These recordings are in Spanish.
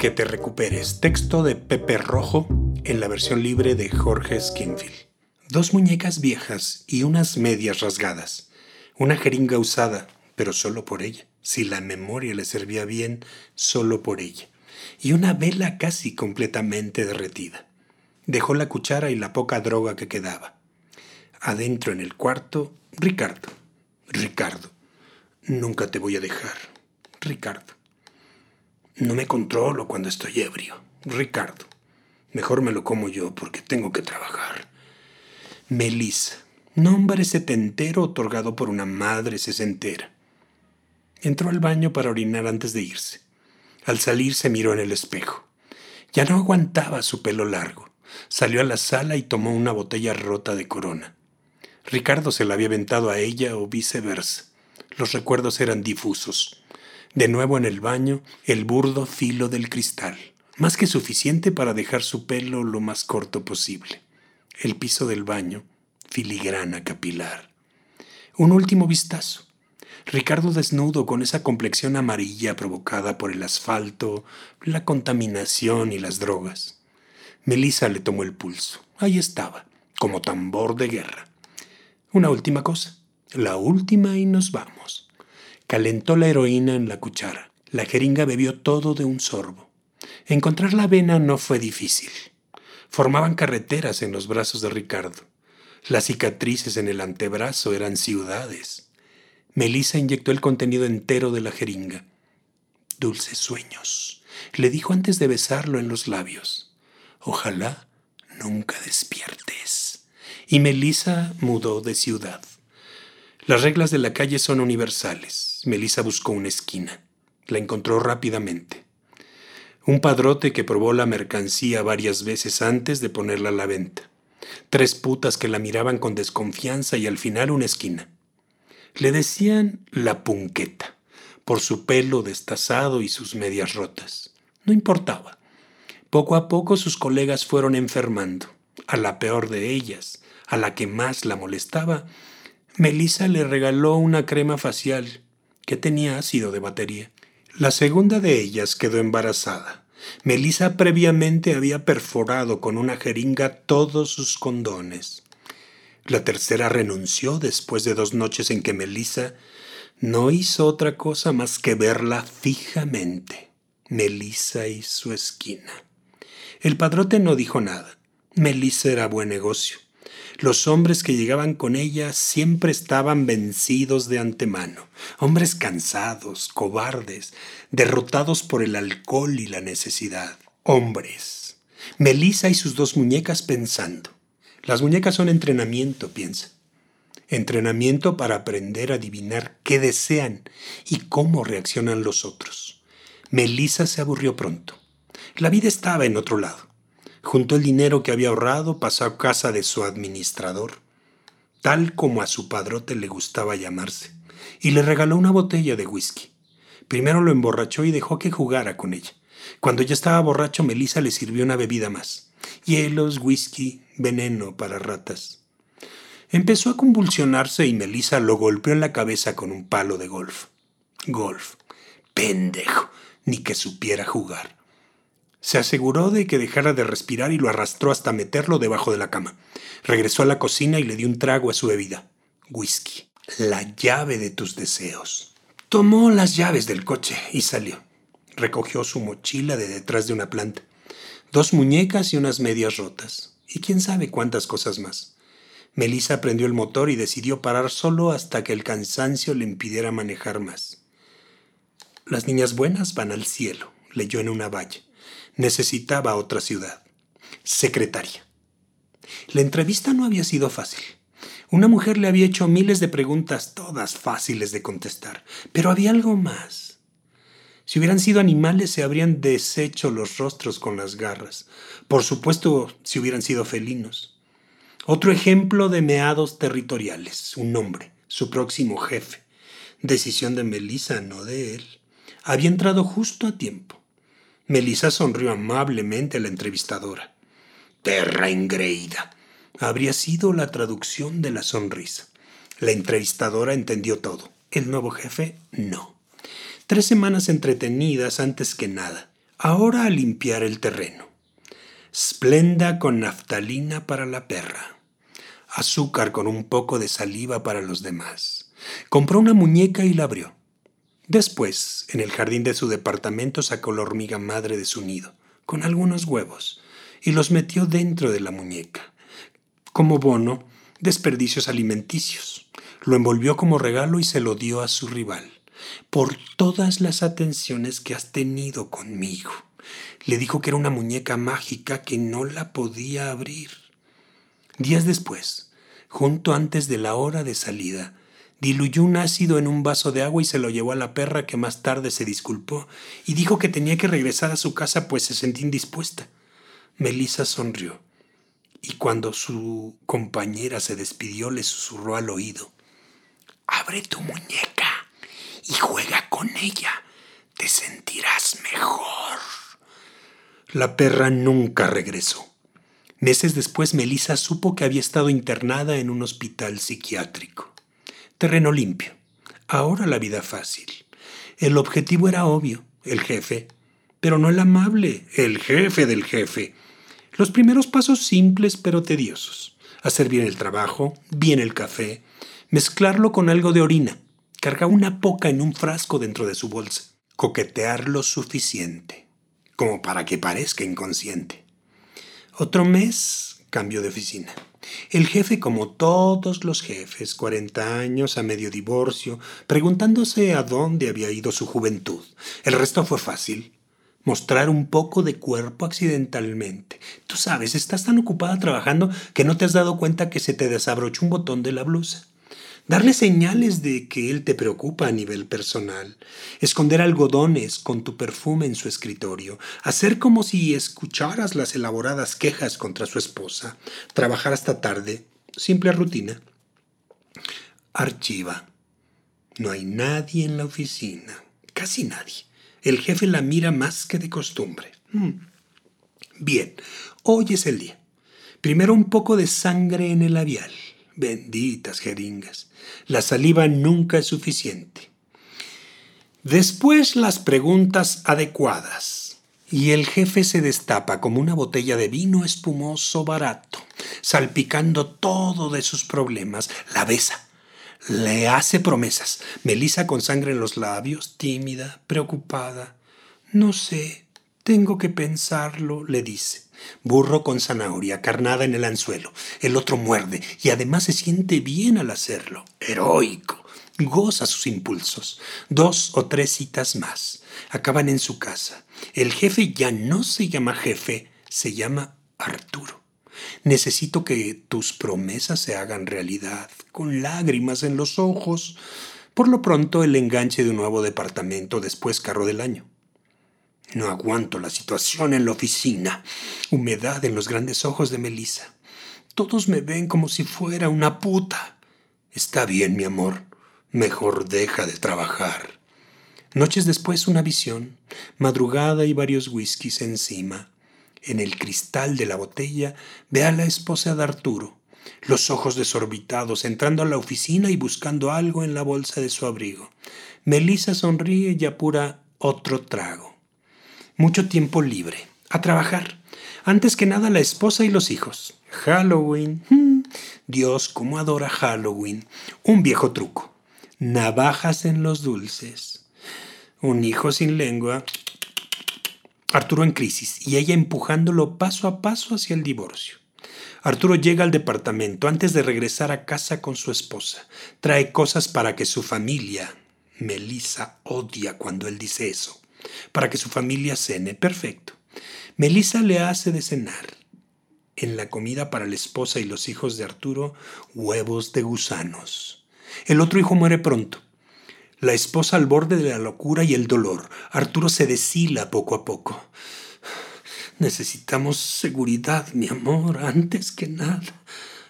Que te recuperes. Texto de Pepe Rojo en la versión libre de Jorge Skinfield. Dos muñecas viejas y unas medias rasgadas. Una jeringa usada, pero solo por ella. Si la memoria le servía bien, solo por ella. Y una vela casi completamente derretida. Dejó la cuchara y la poca droga que quedaba. Adentro en el cuarto, Ricardo. Ricardo. Nunca te voy a dejar. Ricardo. No me controlo cuando estoy ebrio. Ricardo. Mejor me lo como yo porque tengo que trabajar. Melissa. Nombre setentero otorgado por una madre sesentera. Entró al baño para orinar antes de irse. Al salir se miró en el espejo. Ya no aguantaba su pelo largo. Salió a la sala y tomó una botella rota de corona. Ricardo se la había aventado a ella o viceversa. Los recuerdos eran difusos. De nuevo en el baño, el burdo filo del cristal, más que suficiente para dejar su pelo lo más corto posible. El piso del baño, filigrana capilar. Un último vistazo. Ricardo desnudo con esa complexión amarilla provocada por el asfalto, la contaminación y las drogas. Melissa le tomó el pulso. Ahí estaba, como tambor de guerra. Una última cosa, la última y nos vamos. Calentó la heroína en la cuchara. La jeringa bebió todo de un sorbo. Encontrar la vena no fue difícil. Formaban carreteras en los brazos de Ricardo. Las cicatrices en el antebrazo eran ciudades. Melissa inyectó el contenido entero de la jeringa. Dulces sueños, le dijo antes de besarlo en los labios. Ojalá nunca despiertes. Y Melissa mudó de ciudad. Las reglas de la calle son universales. Melissa buscó una esquina. La encontró rápidamente. Un padrote que probó la mercancía varias veces antes de ponerla a la venta. Tres putas que la miraban con desconfianza y al final una esquina. Le decían la punqueta, por su pelo destazado y sus medias rotas. No importaba. Poco a poco sus colegas fueron enfermando. A la peor de ellas, a la que más la molestaba, Melissa le regaló una crema facial que tenía ácido de batería. La segunda de ellas quedó embarazada. Melissa previamente había perforado con una jeringa todos sus condones. La tercera renunció después de dos noches en que Melissa no hizo otra cosa más que verla fijamente. Melissa y su esquina. El padrote no dijo nada. Melissa era buen negocio. Los hombres que llegaban con ella siempre estaban vencidos de antemano, hombres cansados, cobardes, derrotados por el alcohol y la necesidad. Hombres. Melissa y sus dos muñecas pensando. Las muñecas son entrenamiento, piensa. Entrenamiento para aprender a adivinar qué desean y cómo reaccionan los otros. Melissa se aburrió pronto. La vida estaba en otro lado. Juntó el dinero que había ahorrado, pasó a casa de su administrador, tal como a su padrote le gustaba llamarse, y le regaló una botella de whisky. Primero lo emborrachó y dejó que jugara con ella. Cuando ya estaba borracho, Melissa le sirvió una bebida más. Hielos, whisky, veneno para ratas. Empezó a convulsionarse y Melissa lo golpeó en la cabeza con un palo de golf. Golf. Pendejo. Ni que supiera jugar. Se aseguró de que dejara de respirar y lo arrastró hasta meterlo debajo de la cama. Regresó a la cocina y le dio un trago a su bebida. Whisky. La llave de tus deseos. Tomó las llaves del coche y salió. Recogió su mochila de detrás de una planta. Dos muñecas y unas medias rotas. Y quién sabe cuántas cosas más. Melissa prendió el motor y decidió parar solo hasta que el cansancio le impidiera manejar más. Las niñas buenas van al cielo, leyó en una valla necesitaba otra ciudad. Secretaria. La entrevista no había sido fácil. Una mujer le había hecho miles de preguntas, todas fáciles de contestar, pero había algo más. Si hubieran sido animales se habrían deshecho los rostros con las garras. Por supuesto, si hubieran sido felinos. Otro ejemplo de meados territoriales, un hombre, su próximo jefe. Decisión de Melissa, no de él. Había entrado justo a tiempo. Melissa sonrió amablemente a la entrevistadora. Perra engreída. Habría sido la traducción de la sonrisa. La entrevistadora entendió todo. El nuevo jefe, no. Tres semanas entretenidas antes que nada. Ahora a limpiar el terreno. Splenda con naftalina para la perra. Azúcar con un poco de saliva para los demás. Compró una muñeca y la abrió. Después, en el jardín de su departamento sacó la hormiga madre de su nido, con algunos huevos, y los metió dentro de la muñeca. Como bono, desperdicios alimenticios. Lo envolvió como regalo y se lo dio a su rival. Por todas las atenciones que has tenido conmigo. Le dijo que era una muñeca mágica que no la podía abrir. Días después, junto antes de la hora de salida, diluyó un ácido en un vaso de agua y se lo llevó a la perra que más tarde se disculpó y dijo que tenía que regresar a su casa pues se sentía indispuesta. Melissa sonrió y cuando su compañera se despidió le susurró al oído, Abre tu muñeca y juega con ella, te sentirás mejor. La perra nunca regresó. Meses después Melissa supo que había estado internada en un hospital psiquiátrico. Terreno limpio. Ahora la vida fácil. El objetivo era obvio, el jefe, pero no el amable, el jefe del jefe. Los primeros pasos simples pero tediosos. Hacer bien el trabajo, bien el café, mezclarlo con algo de orina, cargar una poca en un frasco dentro de su bolsa, coquetear lo suficiente, como para que parezca inconsciente. Otro mes, cambio de oficina. El jefe, como todos los jefes, 40 años, a medio divorcio, preguntándose a dónde había ido su juventud. El resto fue fácil mostrar un poco de cuerpo accidentalmente. Tú sabes, estás tan ocupada trabajando que no te has dado cuenta que se te desabrochó un botón de la blusa. Darle señales de que él te preocupa a nivel personal. Esconder algodones con tu perfume en su escritorio. Hacer como si escucharas las elaboradas quejas contra su esposa. Trabajar hasta tarde. Simple rutina. Archiva. No hay nadie en la oficina. Casi nadie. El jefe la mira más que de costumbre. Hmm. Bien, hoy es el día. Primero un poco de sangre en el labial. Benditas jeringas. La saliva nunca es suficiente. Después las preguntas adecuadas. Y el jefe se destapa como una botella de vino espumoso barato, salpicando todo de sus problemas. La besa le hace promesas. Melisa con sangre en los labios, tímida, preocupada. No sé, tengo que pensarlo, le dice. Burro con zanahoria, carnada en el anzuelo. El otro muerde y además se siente bien al hacerlo. Heroico. Goza sus impulsos. Dos o tres citas más. Acaban en su casa. El jefe ya no se llama jefe, se llama Arturo. Necesito que tus promesas se hagan realidad, con lágrimas en los ojos. Por lo pronto, el enganche de un nuevo departamento, después carro del año. No aguanto la situación en la oficina. Humedad en los grandes ojos de Melissa. Todos me ven como si fuera una puta. Está bien, mi amor. Mejor deja de trabajar. Noches después una visión, madrugada y varios whiskies encima. En el cristal de la botella ve a la esposa de Arturo, los ojos desorbitados, entrando a la oficina y buscando algo en la bolsa de su abrigo. Melissa sonríe y apura otro trago. Mucho tiempo libre. A trabajar. Antes que nada la esposa y los hijos. Halloween. Hmm. Dios, cómo adora Halloween. Un viejo truco. Navajas en los dulces. Un hijo sin lengua. Arturo en crisis y ella empujándolo paso a paso hacia el divorcio. Arturo llega al departamento antes de regresar a casa con su esposa. Trae cosas para que su familia, Melissa odia cuando él dice eso, para que su familia cene. Perfecto. Melissa le hace de cenar. En la comida para la esposa y los hijos de Arturo, huevos de gusanos. El otro hijo muere pronto. La esposa al borde de la locura y el dolor. Arturo se deshila poco a poco. Necesitamos seguridad, mi amor, antes que nada.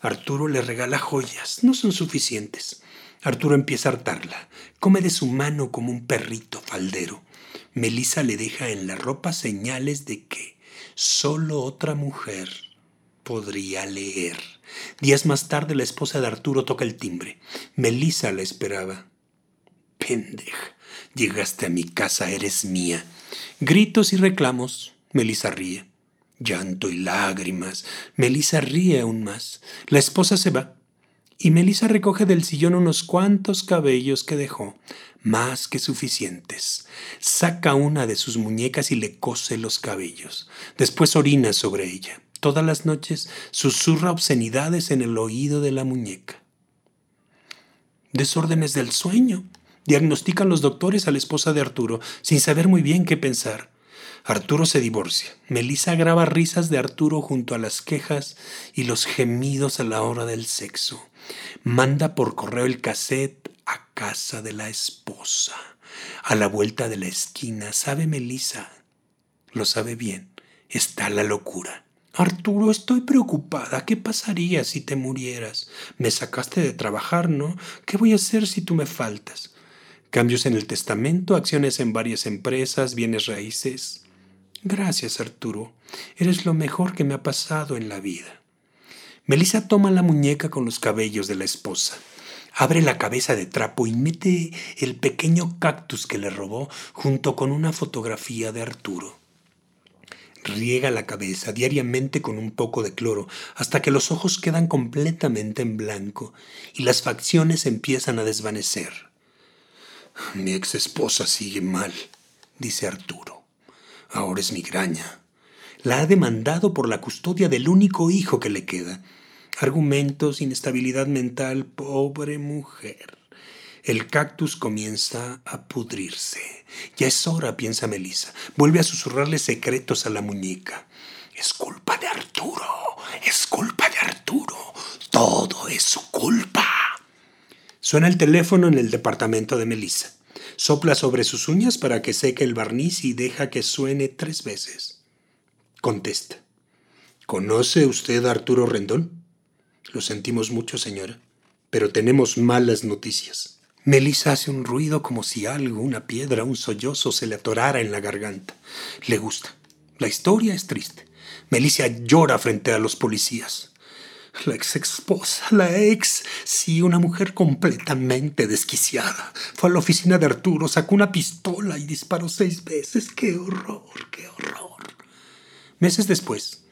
Arturo le regala joyas. No son suficientes. Arturo empieza a hartarla. Come de su mano como un perrito faldero. Melissa le deja en la ropa señales de que solo otra mujer podría leer. Días más tarde la esposa de Arturo toca el timbre. Melissa la esperaba. Pendeja, llegaste a mi casa, eres mía. Gritos y reclamos, Melissa ríe. Llanto y lágrimas, Melissa ríe aún más. La esposa se va y Melissa recoge del sillón unos cuantos cabellos que dejó, más que suficientes. Saca una de sus muñecas y le cose los cabellos. Después orina sobre ella. Todas las noches susurra obscenidades en el oído de la muñeca. Desórdenes del sueño. Diagnostican los doctores a la esposa de Arturo, sin saber muy bien qué pensar. Arturo se divorcia. Melissa graba risas de Arturo junto a las quejas y los gemidos a la hora del sexo. Manda por correo el cassette a casa de la esposa. A la vuelta de la esquina, sabe Melissa. Lo sabe bien. Está la locura. Arturo, estoy preocupada. ¿Qué pasaría si te murieras? Me sacaste de trabajar, ¿no? ¿Qué voy a hacer si tú me faltas? Cambios en el testamento, acciones en varias empresas, bienes raíces. Gracias, Arturo. Eres lo mejor que me ha pasado en la vida. Melissa toma la muñeca con los cabellos de la esposa. Abre la cabeza de trapo y mete el pequeño cactus que le robó junto con una fotografía de Arturo. Riega la cabeza diariamente con un poco de cloro hasta que los ojos quedan completamente en blanco y las facciones empiezan a desvanecer. Mi ex esposa sigue mal, dice Arturo. Ahora es migraña. La ha demandado por la custodia del único hijo que le queda. Argumentos, inestabilidad mental, pobre mujer. El cactus comienza a pudrirse. Ya es hora, piensa Melissa. Vuelve a susurrarle secretos a la muñeca. Es culpa de Arturo. Es culpa de Arturo. Todo es su culpa. Suena el teléfono en el departamento de Melissa. Sopla sobre sus uñas para que seque el barniz y deja que suene tres veces. Contesta. ¿Conoce usted a Arturo Rendón? Lo sentimos mucho, señora, pero tenemos malas noticias. Melissa hace un ruido como si algo, una piedra, un sollozo se le atorara en la garganta. Le gusta. La historia es triste. Melissa llora frente a los policías. La ex esposa, la ex, sí, una mujer completamente desquiciada. Fue a la oficina de Arturo, sacó una pistola y disparó seis veces. ¡Qué horror, qué horror! Meses después,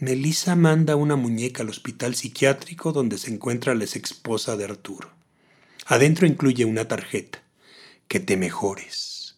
Melissa manda una muñeca al hospital psiquiátrico donde se encuentra la ex esposa de Arturo. Adentro incluye una tarjeta. Que te mejores.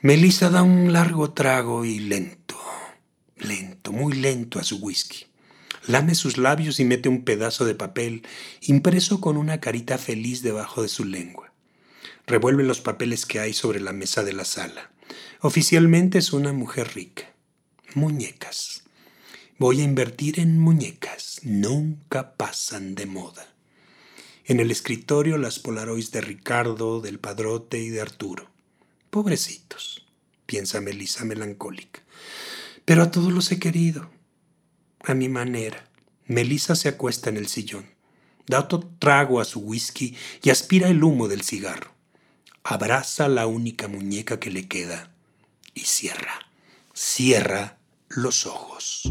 Melissa da un largo trago y lento, lento, muy lento a su whisky. Lame sus labios y mete un pedazo de papel impreso con una carita feliz debajo de su lengua. Revuelve los papeles que hay sobre la mesa de la sala. Oficialmente es una mujer rica. Muñecas. Voy a invertir en muñecas. Nunca pasan de moda. En el escritorio las polaroids de Ricardo, del Padrote y de Arturo. Pobrecitos, piensa Melissa melancólica. Pero a todos los he querido. A mi manera. Melissa se acuesta en el sillón. Da otro trago a su whisky y aspira el humo del cigarro. Abraza la única muñeca que le queda y cierra, cierra los ojos.